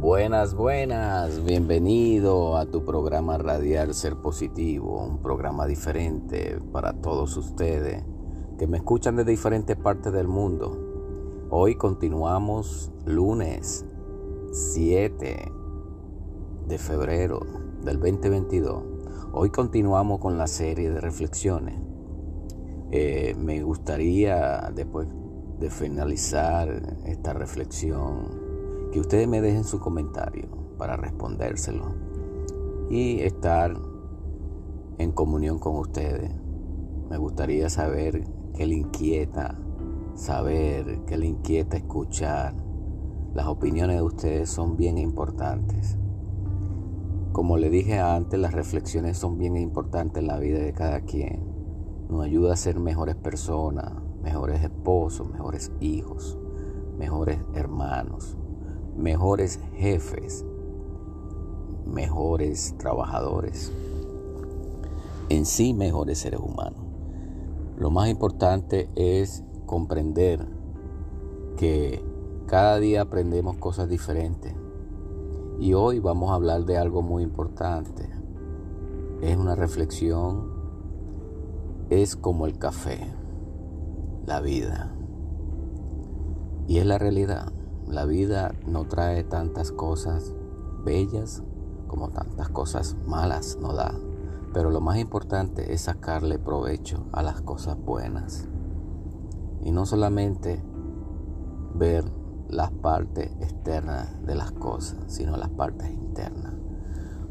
Buenas, buenas, bienvenido a tu programa Radial Ser Positivo, un programa diferente para todos ustedes que me escuchan de diferentes partes del mundo. Hoy continuamos lunes 7 de febrero del 2022. Hoy continuamos con la serie de reflexiones. Eh, me gustaría, después de finalizar esta reflexión, que ustedes me dejen su comentario para respondérselo y estar en comunión con ustedes. Me gustaría saber qué le inquieta, saber qué le inquieta escuchar. Las opiniones de ustedes son bien importantes. Como le dije antes, las reflexiones son bien importantes en la vida de cada quien. Nos ayuda a ser mejores personas, mejores esposos, mejores hijos, mejores hermanos, mejores jefes, mejores trabajadores, en sí mejores seres humanos. Lo más importante es comprender que cada día aprendemos cosas diferentes. Y hoy vamos a hablar de algo muy importante. Es una reflexión. Es como el café, la vida. Y es la realidad. La vida no trae tantas cosas bellas como tantas cosas malas no da. Pero lo más importante es sacarle provecho a las cosas buenas. Y no solamente ver las partes externas de las cosas, sino las partes internas.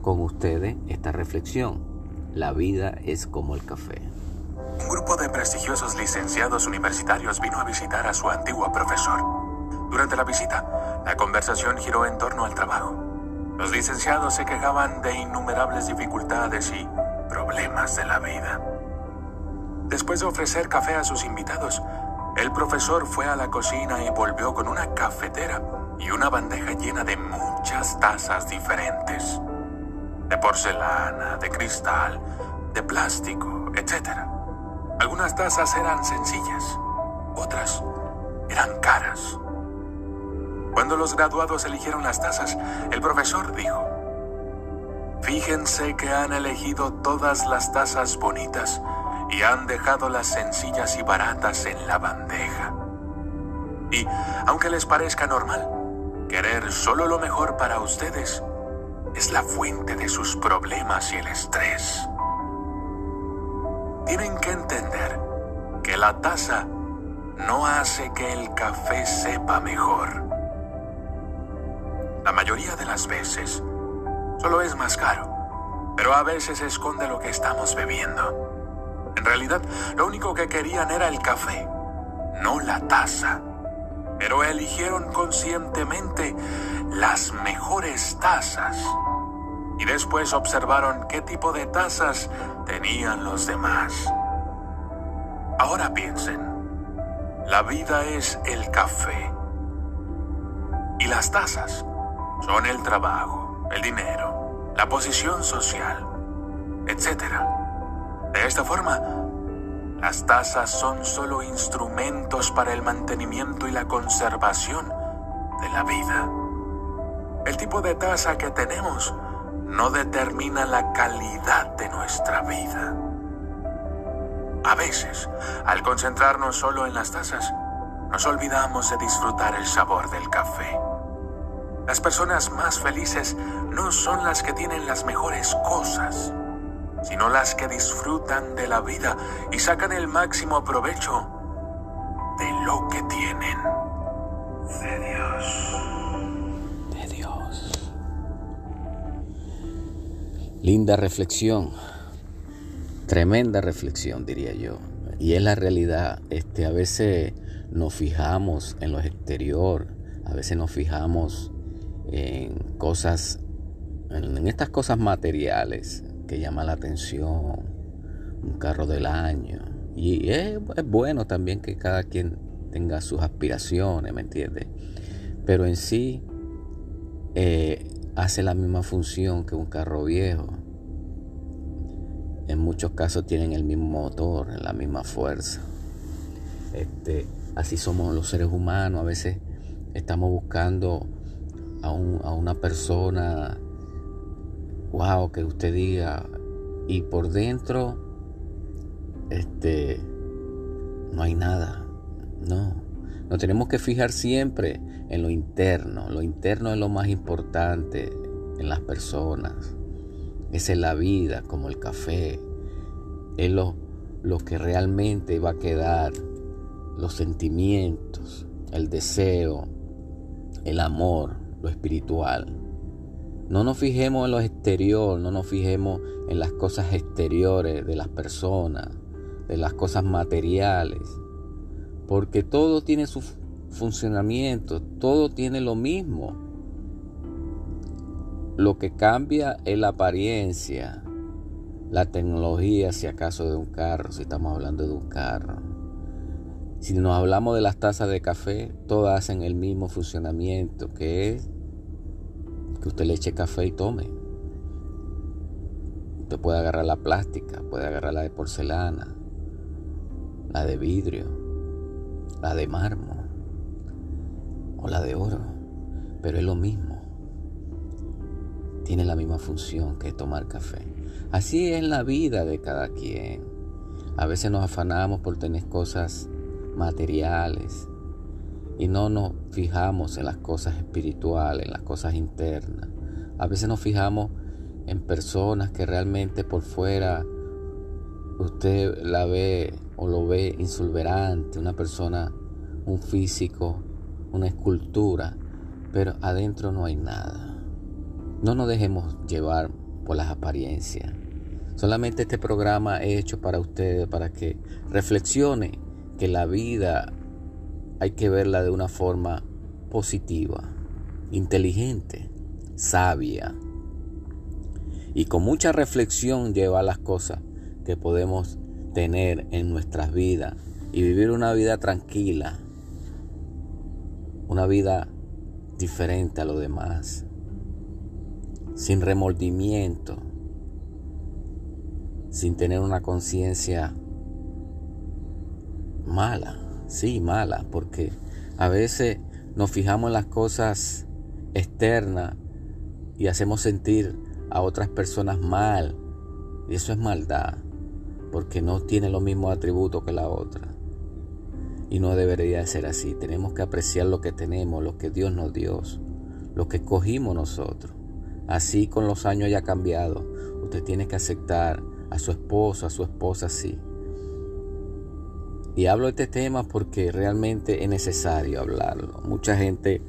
Con ustedes esta reflexión. La vida es como el café. Un grupo de prestigiosos licenciados universitarios vino a visitar a su antiguo profesor. Durante la visita, la conversación giró en torno al trabajo. Los licenciados se quejaban de innumerables dificultades y problemas de la vida. Después de ofrecer café a sus invitados, el profesor fue a la cocina y volvió con una cafetera y una bandeja llena de muchas tazas diferentes. De porcelana, de cristal, de plástico, etc. Algunas tazas eran sencillas, otras eran caras. Cuando los graduados eligieron las tazas, el profesor dijo, Fíjense que han elegido todas las tazas bonitas y han dejado las sencillas y baratas en la bandeja. Y, aunque les parezca normal, querer solo lo mejor para ustedes es la fuente de sus problemas y el estrés. Tienen que entender que la taza no hace que el café sepa mejor la mayoría de las veces, solo es más caro, pero a veces esconde lo que estamos bebiendo. En realidad, lo único que querían era el café, no la taza. Pero eligieron conscientemente las mejores tazas. Y después observaron qué tipo de tazas tenían los demás. Ahora piensen, la vida es el café. Y las tazas son el trabajo, el dinero, la posición social, etc. De esta forma, las tasas son solo instrumentos para el mantenimiento y la conservación de la vida. El tipo de tasa que tenemos no determina la calidad de nuestra vida. A veces, al concentrarnos solo en las tazas, nos olvidamos de disfrutar el sabor del café. Las personas más felices no son las que tienen las mejores cosas, sino las que disfrutan de la vida y sacan el máximo provecho de lo que tienen. De Dios. De Dios. Linda reflexión. Tremenda reflexión, diría yo. Y es la realidad. Este, a veces nos fijamos en lo exterior, a veces nos fijamos en cosas, en estas cosas materiales que llaman la atención, un carro del año. Y es, bueno también que cada quien tenga sus aspiraciones, ¿me entiendes? Pero en sí eh, hace la misma función que un carro viejo. En muchos casos tienen el mismo motor, la misma fuerza. Este, así somos los seres humanos. A veces estamos buscando a, una persona, wow, que usted diga, y por dentro, este, no hay nada, no. Nos tenemos que fijar siempre en lo interno. Lo interno es lo más importante en las personas. Es en la vida, como el café. Es lo, lo que realmente va a quedar. Los sentimientos, el deseo, el amor, espiritual. No nos fijemos en lo exterior, no nos fijemos en las cosas exteriores de las personas, de las cosas materiales porque todo tiene su funcionamiento, todo tiene lo mismo. Lo que cambia es la apariencia, la tecnología, si acaso de un carro, si estamos hablando de un carro. Si nos hablamos de las tazas de café, todas hacen el mismo funcionamiento, que es que usted le eche café y tome. Usted puede agarrar la plástica, puede agarrar la de porcelana, la de vidrio, la de mármol o la de oro, pero es lo mismo. Tiene la misma función que tomar café. Así es la vida de cada quien. A veces nos afanamos por tener cosas materiales y no nos fijamos en las cosas espirituales, en las cosas internas. A veces nos fijamos en personas que realmente por fuera usted la ve o lo ve insulverante, una persona, un físico, una escultura, pero adentro no hay nada. No nos dejemos llevar por las apariencias. Solamente este programa es hecho para ustedes, para que reflexione que la vida hay que verla de una forma positiva, inteligente, sabia. Y con mucha reflexión lleva las cosas que podemos tener en nuestras vidas y vivir una vida tranquila, una vida diferente a lo demás, sin remordimiento, sin tener una conciencia mala, sí, mala, porque a veces nos fijamos en las cosas externas y hacemos sentir a otras personas mal, y eso es maldad porque no tiene los mismos atributos que la otra. Y no debería ser así. Tenemos que apreciar lo que tenemos, lo que Dios nos dio, lo que escogimos nosotros. Así con los años haya cambiado. Usted tiene que aceptar a su esposo, a su esposa así. Y hablo de este tema porque realmente es necesario hablarlo. Mucha gente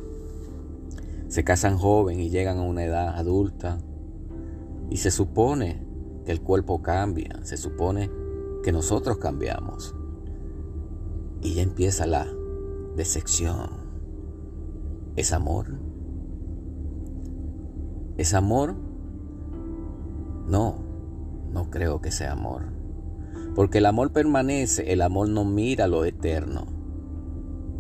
se casan joven y llegan a una edad adulta y se supone el cuerpo cambia, se supone que nosotros cambiamos. Y ya empieza la decepción. ¿Es amor? ¿Es amor? No, no creo que sea amor. Porque el amor permanece, el amor no mira lo eterno.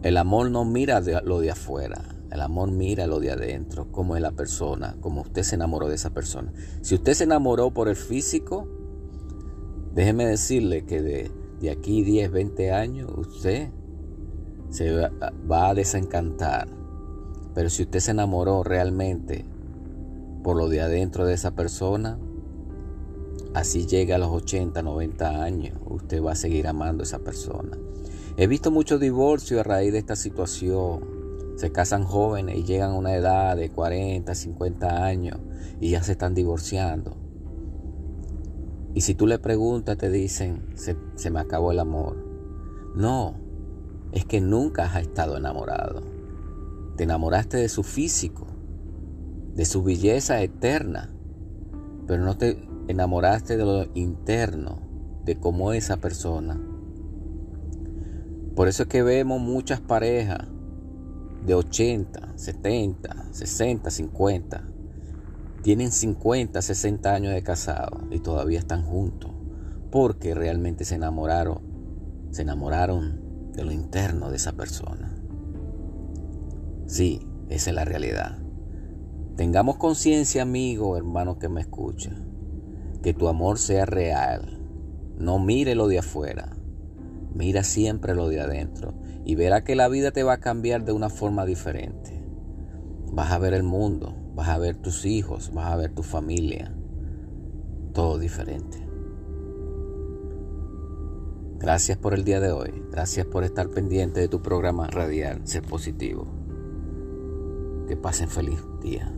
El amor no mira lo de afuera. El amor mira lo de adentro, cómo es la persona, cómo usted se enamoró de esa persona. Si usted se enamoró por el físico, déjeme decirle que de, de aquí 10, 20 años usted se va, va a desencantar. Pero si usted se enamoró realmente por lo de adentro de esa persona, así llega a los 80, 90 años, usted va a seguir amando a esa persona. He visto muchos divorcios a raíz de esta situación se casan jóvenes y llegan a una edad de 40, 50 años y ya se están divorciando. Y si tú le preguntas, te dicen, se, me acabó el amor. No, es que nunca has estado enamorado. Te enamoraste de su físico, de su belleza eterna, pero no te enamoraste de lo interno, de cómo es esa persona. Por eso es que vemos muchas parejas de 80, 70, 60, 50. Tienen 50, 60 años de casado y todavía están juntos porque realmente se enamoraron, se enamoraron de lo interno de esa persona. Sí, esa es la realidad. Tengamos conciencia, amigo, hermano que me escucha, que tu amor sea real. No mire lo de afuera, mira siempre lo de adentro y verá que la vida te va a cambiar de una forma diferente. Vas a ver el mundo, vas a ver tus hijos, vas a ver tu familia. Todo diferente. Gracias por el día de hoy. Gracias por estar pendiente de tu programa radial Ser Positivo. Que pasen feliz día.